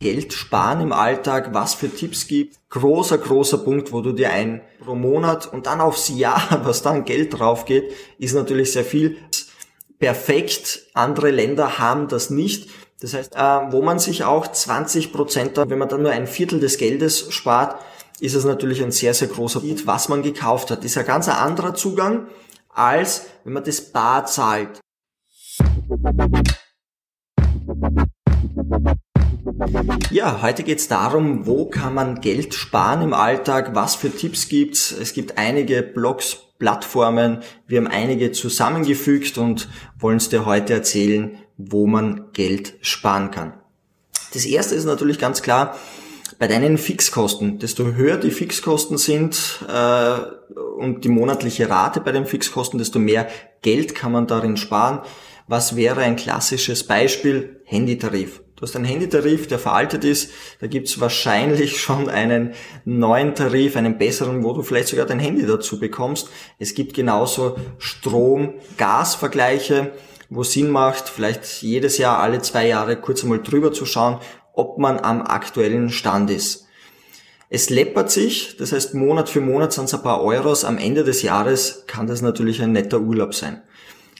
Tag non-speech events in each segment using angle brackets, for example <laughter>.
Geld sparen im Alltag, was für Tipps gibt. Großer, großer Punkt, wo du dir ein pro Monat und dann aufs Jahr, <laughs> was dann Geld drauf geht, ist natürlich sehr viel. Perfekt. Andere Länder haben das nicht. Das heißt, äh, wo man sich auch 20 Prozent, wenn man dann nur ein Viertel des Geldes spart, ist es natürlich ein sehr, sehr großer Punkt, was man gekauft hat. Ist ein ganz anderer Zugang, als wenn man das bar zahlt. Ja, heute geht es darum, wo kann man Geld sparen im Alltag, was für Tipps gibt's. Es gibt einige Blogs, Plattformen, wir haben einige zusammengefügt und wollen es dir heute erzählen, wo man Geld sparen kann. Das erste ist natürlich ganz klar, bei deinen Fixkosten, desto höher die Fixkosten sind äh, und die monatliche Rate bei den Fixkosten, desto mehr Geld kann man darin sparen. Was wäre ein klassisches Beispiel? Handytarif. Du hast einen Handytarif, der veraltet ist. Da gibt's wahrscheinlich <laughs> schon einen neuen Tarif, einen besseren, wo du vielleicht sogar dein Handy dazu bekommst. Es gibt genauso Strom-Gas-Vergleiche, wo Sinn macht, vielleicht jedes Jahr, alle zwei Jahre kurz einmal drüber zu schauen, ob man am aktuellen Stand ist. Es läppert sich, das heißt Monat für Monat sind es ein paar Euros. Am Ende des Jahres kann das natürlich ein netter Urlaub sein.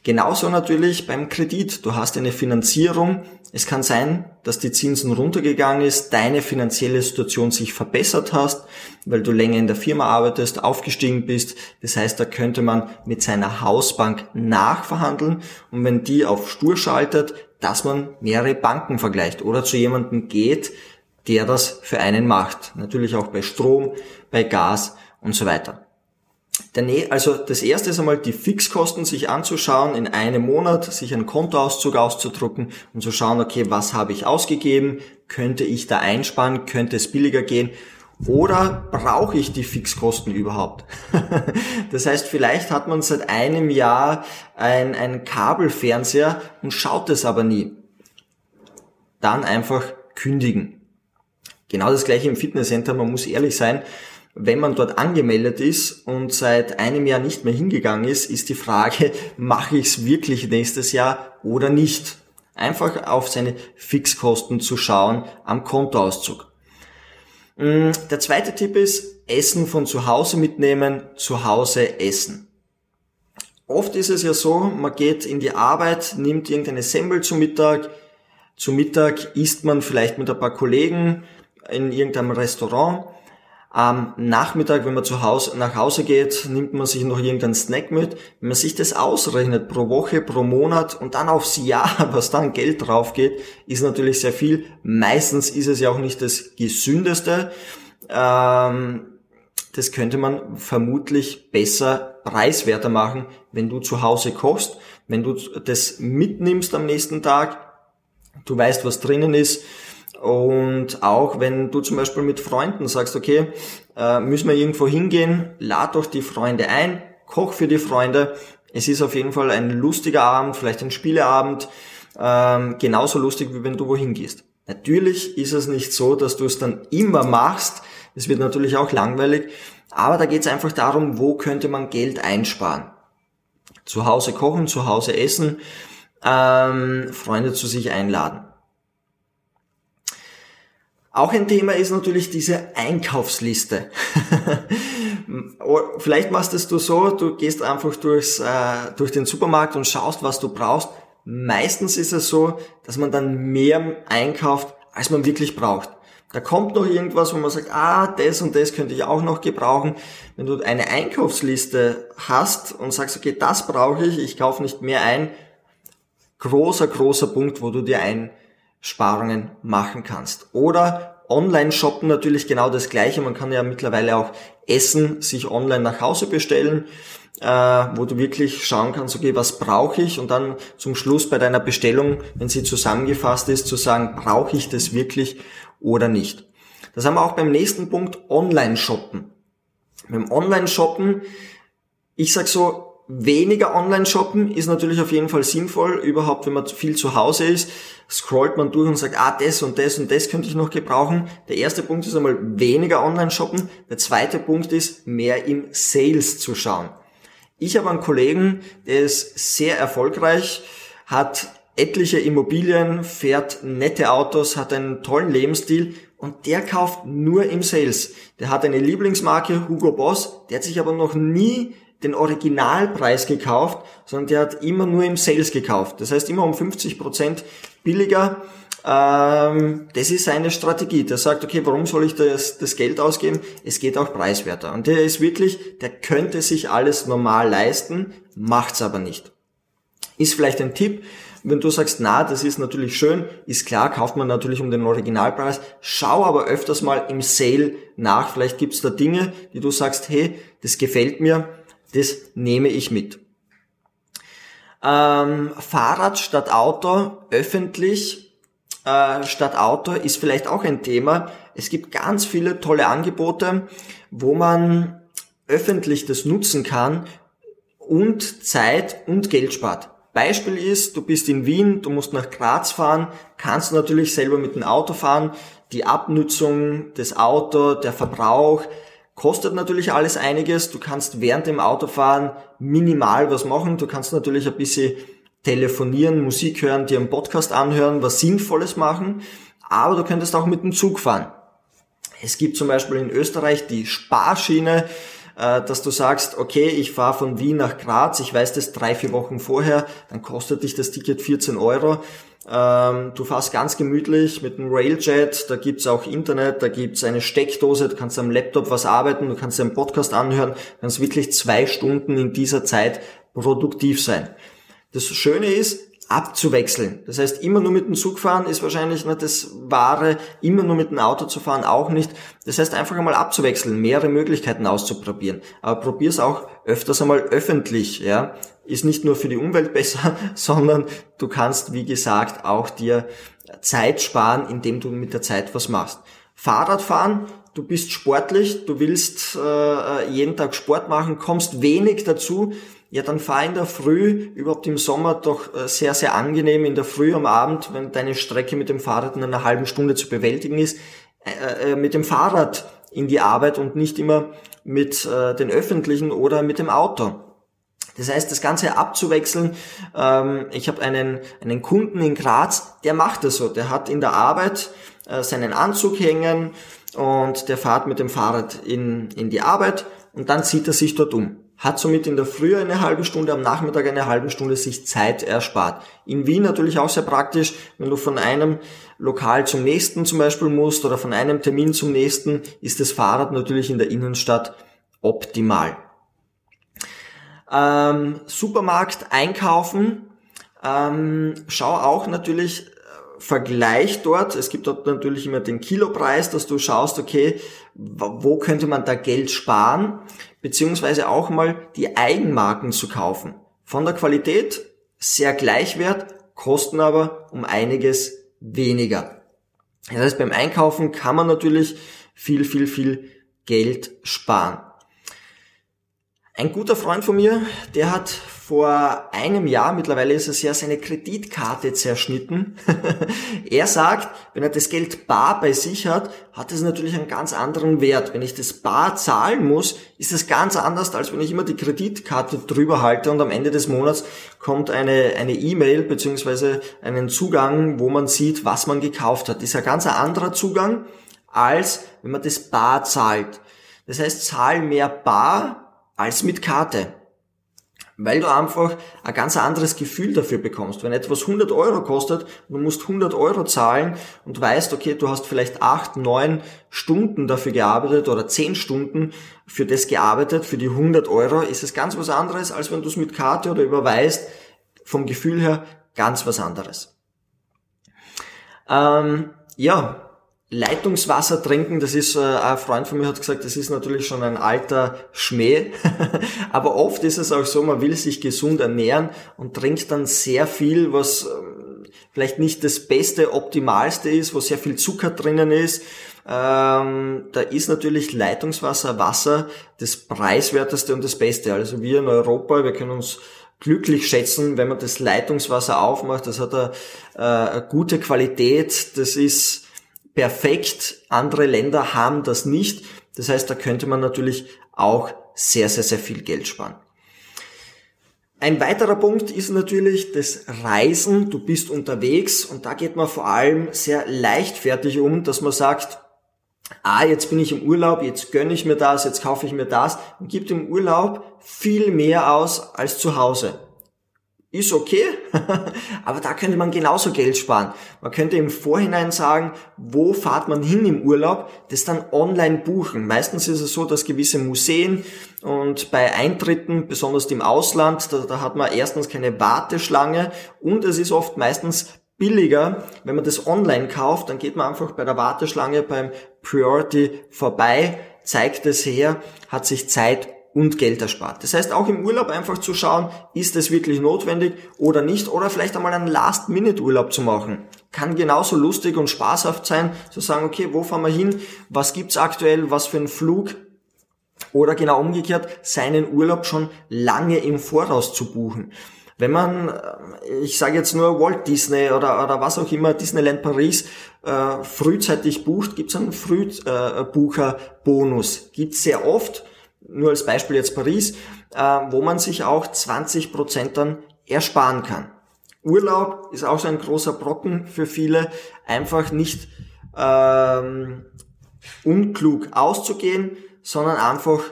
Genauso natürlich beim Kredit. Du hast eine Finanzierung. Es kann sein, dass die Zinsen runtergegangen ist, deine finanzielle Situation sich verbessert hast, weil du länger in der Firma arbeitest, aufgestiegen bist. Das heißt, da könnte man mit seiner Hausbank nachverhandeln und wenn die auf Stur schaltet, dass man mehrere Banken vergleicht oder zu jemandem geht, der das für einen macht. Natürlich auch bei Strom, bei Gas und so weiter. Also das erste ist einmal die Fixkosten sich anzuschauen, in einem Monat sich einen Kontoauszug auszudrucken und zu schauen, okay, was habe ich ausgegeben, könnte ich da einsparen, könnte es billiger gehen oder brauche ich die Fixkosten überhaupt? <laughs> das heißt, vielleicht hat man seit einem Jahr ein, ein Kabelfernseher und schaut es aber nie. Dann einfach kündigen. Genau das gleiche im Fitnesscenter, man muss ehrlich sein, wenn man dort angemeldet ist und seit einem Jahr nicht mehr hingegangen ist, ist die Frage, <laughs> mache ich es wirklich nächstes Jahr oder nicht? Einfach auf seine Fixkosten zu schauen am Kontoauszug. Mm, der zweite Tipp ist, Essen von zu Hause mitnehmen, zu Hause essen. Oft ist es ja so, man geht in die Arbeit, nimmt irgendeine Semmel zum Mittag, zu Mittag isst man vielleicht mit ein paar Kollegen in irgendeinem Restaurant am Nachmittag, wenn man zu Hause, nach Hause geht, nimmt man sich noch irgendeinen Snack mit. Wenn man sich das ausrechnet pro Woche, pro Monat und dann aufs Jahr, <laughs> was dann Geld drauf geht, ist natürlich sehr viel. Meistens ist es ja auch nicht das gesündeste. Ähm, das könnte man vermutlich besser preiswerter machen, wenn du zu Hause kochst, wenn du das mitnimmst am nächsten Tag, du weißt, was drinnen ist, und auch wenn du zum Beispiel mit Freunden sagst, okay, äh, müssen wir irgendwo hingehen, lad doch die Freunde ein, koch für die Freunde. Es ist auf jeden Fall ein lustiger Abend, vielleicht ein Spieleabend, ähm, genauso lustig, wie wenn du wohin gehst. Natürlich ist es nicht so, dass du es dann immer machst. Es wird natürlich auch langweilig. Aber da geht es einfach darum, wo könnte man Geld einsparen. Zu Hause kochen, zu Hause essen, ähm, Freunde zu sich einladen. Auch ein Thema ist natürlich diese Einkaufsliste. Vielleicht machst es du so, du gehst einfach durchs, äh, durch den Supermarkt und schaust, was du brauchst. Meistens ist es so, dass man dann mehr einkauft, als man wirklich braucht. Da kommt noch irgendwas, wo man sagt, ah, das und das könnte ich auch noch gebrauchen. Wenn du eine Einkaufsliste hast und sagst, okay, das brauche ich, ich kaufe nicht mehr ein, großer, großer Punkt, wo du dir ein Sparungen machen kannst. Oder online shoppen natürlich genau das gleiche. Man kann ja mittlerweile auch Essen sich online nach Hause bestellen, äh, wo du wirklich schauen kannst, okay, was brauche ich? Und dann zum Schluss bei deiner Bestellung, wenn sie zusammengefasst ist, zu sagen, brauche ich das wirklich oder nicht. Das haben wir auch beim nächsten Punkt, online shoppen. Beim online shoppen, ich sag so, weniger online shoppen ist natürlich auf jeden Fall sinnvoll. Überhaupt, wenn man viel zu Hause ist, scrollt man durch und sagt, ah, das und das und das könnte ich noch gebrauchen. Der erste Punkt ist einmal weniger online shoppen. Der zweite Punkt ist, mehr im Sales zu schauen. Ich habe einen Kollegen, der ist sehr erfolgreich, hat etliche Immobilien, fährt nette Autos, hat einen tollen Lebensstil und der kauft nur im Sales. Der hat eine Lieblingsmarke, Hugo Boss, der hat sich aber noch nie den Originalpreis gekauft, sondern der hat immer nur im Sales gekauft. Das heißt immer um 50 Prozent billiger. Ähm, das ist seine Strategie. Der sagt, okay, warum soll ich das, das Geld ausgeben? Es geht auch preiswerter. Und der ist wirklich, der könnte sich alles normal leisten, macht's aber nicht. Ist vielleicht ein Tipp, wenn du sagst, na, das ist natürlich schön, ist klar, kauft man natürlich um den Originalpreis. Schau aber öfters mal im Sale nach. Vielleicht gibt's da Dinge, die du sagst, hey, das gefällt mir, das nehme ich mit. Ähm, Fahrrad statt Auto, öffentlich äh, statt Auto ist vielleicht auch ein Thema. Es gibt ganz viele tolle Angebote, wo man öffentlich das nutzen kann und Zeit und Geld spart. Beispiel ist, du bist in Wien, du musst nach Graz fahren, kannst natürlich selber mit dem Auto fahren. Die Abnutzung, das Auto, der Verbrauch, kostet natürlich alles einiges. Du kannst während dem Autofahren minimal was machen. Du kannst natürlich ein bisschen telefonieren, Musik hören, dir einen Podcast anhören, was Sinnvolles machen. Aber du könntest auch mit dem Zug fahren. Es gibt zum Beispiel in Österreich die Sparschiene, äh, dass du sagst, okay, ich fahre von Wien nach Graz, ich weiß das drei, vier Wochen vorher, dann kostet dich das Ticket 14 Euro. Ähm, du fährst ganz gemütlich mit einem Railjet, da gibt's auch Internet, da gibt's eine Steckdose, du kannst am Laptop was arbeiten, du kannst einen Podcast anhören, kannst wirklich zwei Stunden in dieser Zeit produktiv sein. Das Schöne ist, abzuwechseln. Das heißt, immer nur mit dem Zug fahren ist wahrscheinlich nicht das Wahre, immer nur mit dem Auto zu fahren auch nicht. Das heißt, einfach einmal abzuwechseln, mehrere Möglichkeiten auszuprobieren. Aber probier's auch öfters einmal öffentlich, ja. Ist nicht nur für die Umwelt <laughs> besser, sondern du kannst, wie gesagt, auch dir Zeit sparen, indem du mit der Zeit was machst. Fahrradfahren, du bist sportlich, du willst äh, jeden Tag Sport machen, kommst wenig dazu, ja, dann fahr in der Früh, überhaupt im Sommer doch äh, sehr, sehr angenehm in der Früh am Abend, wenn deine Strecke mit dem Fahrrad in einer halben Stunde zu bewältigen ist, äh, äh, mit dem Fahrrad in die Arbeit und nicht immer mit äh, den öffentlichen oder mit dem Auto. Das heißt, das Ganze abzuwechseln. Ähm, ich habe einen, einen Kunden in Graz, der macht das so. Der hat in der Arbeit äh, seinen Anzug hängen und der fährt mit dem Fahrrad in, in die Arbeit und dann zieht er sich dort um hat somit in der Früh eine halbe Stunde, am Nachmittag eine halbe Stunde sich Zeit erspart. In Wien natürlich auch sehr praktisch, wenn du von einem Lokal zum nächsten zum Beispiel musst oder von einem Termin zum nächsten, ist das Fahrrad natürlich in der Innenstadt optimal. Ähm, Supermarkt einkaufen, ähm, schau auch natürlich Vergleich dort. Es gibt dort natürlich immer den Kilopreis, dass du schaust, okay, wo könnte man da Geld sparen, beziehungsweise auch mal die Eigenmarken zu kaufen. Von der Qualität sehr gleichwert, kosten aber um einiges weniger. Das heißt, beim Einkaufen kann man natürlich viel, viel, viel Geld sparen. Ein guter Freund von mir, der hat vor einem Jahr, mittlerweile ist es ja seine Kreditkarte zerschnitten. <laughs> er sagt, wenn er das Geld bar bei sich hat, hat es natürlich einen ganz anderen Wert. Wenn ich das bar zahlen muss, ist es ganz anders, als wenn ich immer die Kreditkarte drüber halte und am Ende des Monats kommt eine eine E-Mail beziehungsweise einen Zugang, wo man sieht, was man gekauft hat. Das ist ein ganz anderer Zugang, als wenn man das bar zahlt. Das heißt, zahl mehr bar als mit Karte. Weil du einfach ein ganz anderes Gefühl dafür bekommst. Wenn etwas 100 Euro kostet, du musst 100 Euro zahlen und weißt, okay, du hast vielleicht 8, 9 Stunden dafür gearbeitet oder 10 Stunden für das gearbeitet, für die 100 Euro, ist es ganz was anderes, als wenn du es mit Karte oder überweist. Vom Gefühl her ganz was anderes. Ähm, ja, Leitungswasser trinken, das ist, äh, ein Freund von mir hat gesagt, das ist natürlich schon ein alter Schmäh, <laughs> aber oft ist es auch so, man will sich gesund ernähren und trinkt dann sehr viel, was ähm, vielleicht nicht das Beste, Optimalste ist, wo sehr viel Zucker drinnen ist. Ähm, da ist natürlich Leitungswasser, Wasser das preiswerteste und das Beste. Also wir in Europa, wir können uns glücklich schätzen, wenn man das Leitungswasser aufmacht. Das hat eine, äh, eine gute Qualität, das ist perfekt. Andere Länder haben das nicht. Das heißt, da könnte man natürlich auch sehr, sehr, sehr viel Geld sparen. Ein weiterer Punkt ist natürlich das Reisen. Du bist unterwegs und da geht man vor allem sehr leichtfertig um, dass man sagt, ah, jetzt bin ich im Urlaub, jetzt gönne ich mir das, jetzt kaufe ich mir das und gibt im Urlaub viel mehr aus als zu Hause ist okay, <laughs> aber da könnte man genauso Geld sparen. Man könnte im Vorhinein sagen, wo fahrt man hin im Urlaub, das dann online buchen. Meistens ist es so, dass gewisse Museen und bei Eintritten, besonders im Ausland, da, da hat man erstens keine Warteschlange und es ist oft meistens billiger, wenn man das online kauft, dann geht man einfach bei der Warteschlange beim Priority vorbei, zeigt es her, hat sich Zeit und Geld erspart. Das heißt, auch im Urlaub einfach zu schauen, ist es wirklich notwendig oder nicht, oder vielleicht einmal einen Last-Minute-Urlaub zu machen. Kann genauso lustig und spaßhaft sein, zu sagen, okay, wo fahren wir hin, was gibt's aktuell, was für ein Flug, oder genau umgekehrt, seinen Urlaub schon lange im Voraus zu buchen. Wenn man, äh, ich sage jetzt nur Walt Disney oder, oder was auch immer, Disneyland Paris, äh, frühzeitig bucht, gibt's einen Frühbucher-Bonus. Äh, gibt's sehr oft nur als Beispiel jetzt Paris, äh, wo man sich auch 20 Prozent dann ersparen kann. Urlaub ist auch so ein großer Brocken für viele, einfach nicht ähm, unklug auszugehen, sondern einfach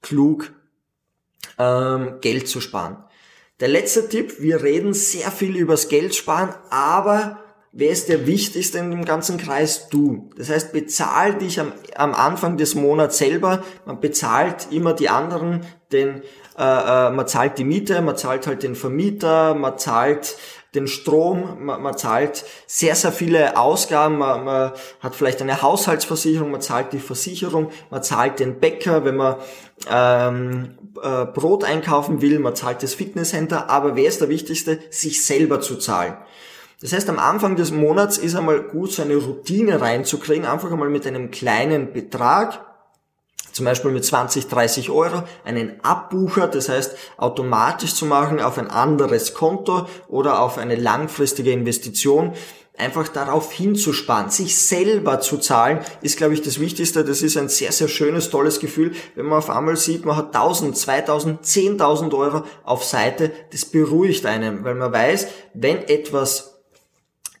klug ähm, Geld zu sparen. Der letzte Tipp, wir reden sehr viel übers Geld sparen, aber wer ist der Wichtigste in dem ganzen Kreis? Du. Das heißt, bezahl dich am, am Anfang des Monats selber. Man bezahlt immer die anderen, denn äh, äh, man zahlt die Miete, man zahlt halt den Vermieter, man zahlt den Strom, man, man zahlt sehr, sehr viele Ausgaben, man, man hat vielleicht eine Haushaltsversicherung, man zahlt die Versicherung, man zahlt den Bäcker, wenn man ähm, äh, Brot einkaufen will, man zahlt das Fitnesscenter, aber wer ist der Wichtigste? Sich selber zu zahlen. Das heißt, am Anfang des Monats ist einmal gut, so eine Routine reinzukriegen, einfach einmal mit einem kleinen Betrag, zum Beispiel mit 20, 30 Euro, einen Abbucher, das heißt automatisch zu machen auf ein anderes Konto oder auf eine langfristige Investition, einfach darauf hinzusparen, sich selber zu zahlen, ist, glaube ich, das Wichtigste. Das ist ein sehr, sehr schönes, tolles Gefühl, wenn man auf einmal sieht, man hat 1000, 2000, 10.000 Euro auf Seite. Das beruhigt einen, weil man weiß, wenn etwas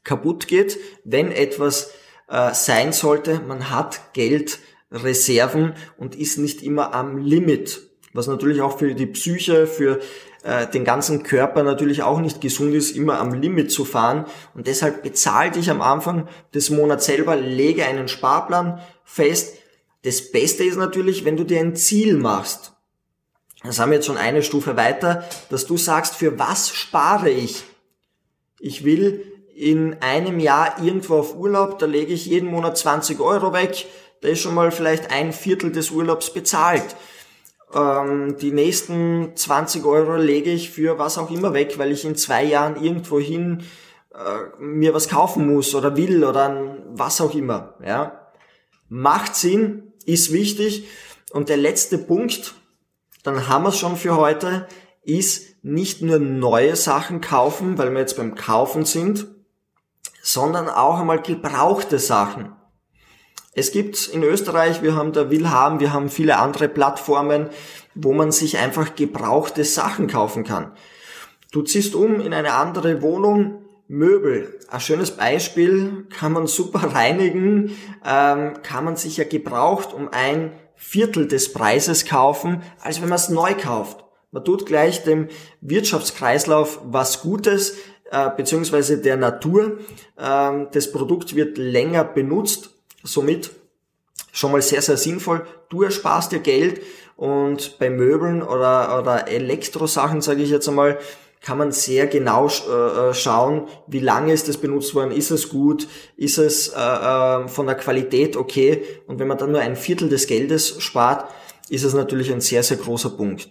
kaputt geht, wenn etwas äh, sein sollte. Man hat Geldreserven und ist nicht immer am Limit, was natürlich auch für die Psyche, für äh, den ganzen Körper natürlich auch nicht gesund ist, immer am Limit zu fahren. Und deshalb bezahl dich am Anfang des Monats selber, lege einen Sparplan fest. Das Beste ist natürlich, wenn du dir ein Ziel machst. Das haben wir jetzt schon eine Stufe weiter, dass du sagst, für was spare ich? Ich will in einem Jahr irgendwo auf Urlaub, da lege ich jeden Monat 20 Euro weg, da ist schon mal vielleicht ein Viertel des Urlaubs bezahlt. Ähm, die nächsten 20 Euro lege ich für was auch immer weg, weil ich in zwei Jahren irgendwohin äh, mir was kaufen muss oder will oder was auch immer. Ja. Macht Sinn, ist wichtig. Und der letzte Punkt, dann haben wir es schon für heute, ist nicht nur neue Sachen kaufen, weil wir jetzt beim Kaufen sind, sondern auch einmal gebrauchte Sachen. Es gibt in Österreich, wir haben da Willhaben, wir haben viele andere Plattformen, wo man sich einfach gebrauchte Sachen kaufen kann. Du ziehst um in eine andere Wohnung, Möbel, ein schönes Beispiel, kann man super <laughs> reinigen, ähm, kann man sich ja gebraucht um ein Viertel des Preises kaufen, als wenn man es neu kauft. Man tut gleich dem Wirtschaftskreislauf was Gutes, äh, beziehungsweise der Natur. Ähm, das Produkt wird länger benutzt, somit schon mal sehr, sehr sinnvoll. Du ersparst dir Geld und bei Möbeln oder, oder Elektrosachen, sage ich jetzt einmal, kann man sehr genau äh, äh, schauen, wie lange ist das benutzt worden, ist es gut, ist es äh, äh, von der Qualität okay. Und wenn man dann nur ein Viertel des Geldes spart, ist es natürlich ein sehr, sehr großer Punkt.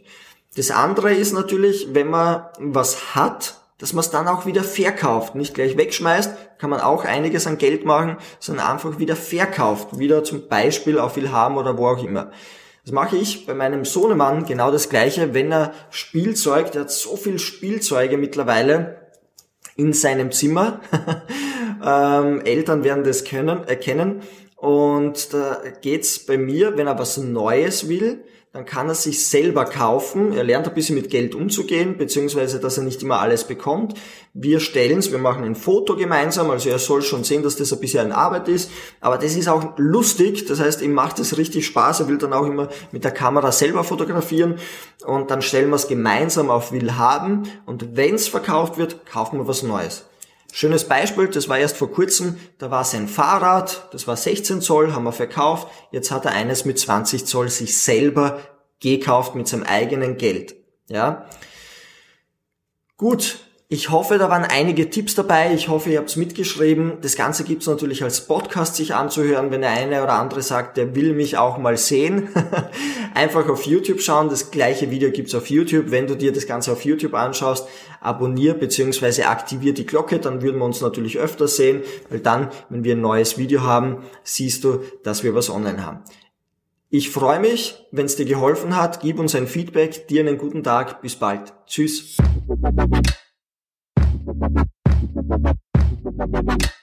Das andere ist natürlich, wenn man was hat, dass man es dann auch wieder verkauft, nicht gleich wegschmeißt, kann man auch einiges an Geld machen, sondern einfach wieder verkauft, wieder zum Beispiel auf Willhaben oder wo auch immer. Das mache ich bei meinem Sohnemann genau das gleiche, wenn er Spielzeug, der hat so viel Spielzeuge mittlerweile in seinem Zimmer, <laughs> ähm, Eltern werden das können, erkennen, Und da geht's bei mir, wenn er was Neues will, dann kann er sich selber kaufen. Er lernt ein bisschen mit Geld umzugehen, beziehungsweise dass er nicht immer alles bekommt. Wir stellen's, wir machen ein Foto gemeinsam, also er soll schon sehen, dass das ein bisschen in Arbeit ist. Aber das ist auch lustig, das heißt, ihm macht es richtig Spaß. Er will dann auch immer mit der Kamera selber fotografieren und dann stellen wir es gemeinsam auf Will haben und wenn's verkauft wird, kaufen wir was Neues. Schönes Beispiel, das war erst vor kurzem, da war sein Fahrrad, das war 16 Zoll, haben wir verkauft, jetzt hat er eines mit 20 Zoll sich selber gekauft mit seinem eigenen Geld. Ja. Gut, ich hoffe, da waren einige Tipps dabei. Ich hoffe, ihr habt es mitgeschrieben. Das Ganze gibt es natürlich als Podcast sich anzuhören, wenn der eine oder andere sagt, der will mich auch mal sehen. <laughs> Einfach auf YouTube schauen. Das gleiche Video gibt es auf YouTube. Wenn du dir das Ganze auf YouTube anschaust, abonnier bzw. aktivier die Glocke, dann würden wir uns natürlich öfter sehen, weil dann, wenn wir ein neues Video haben, siehst du, dass wir was online haben. Ich freue mich, wenn es dir geholfen hat. Gib uns ein Feedback. Dir einen guten Tag. Bis bald. Tschüss. Thank you.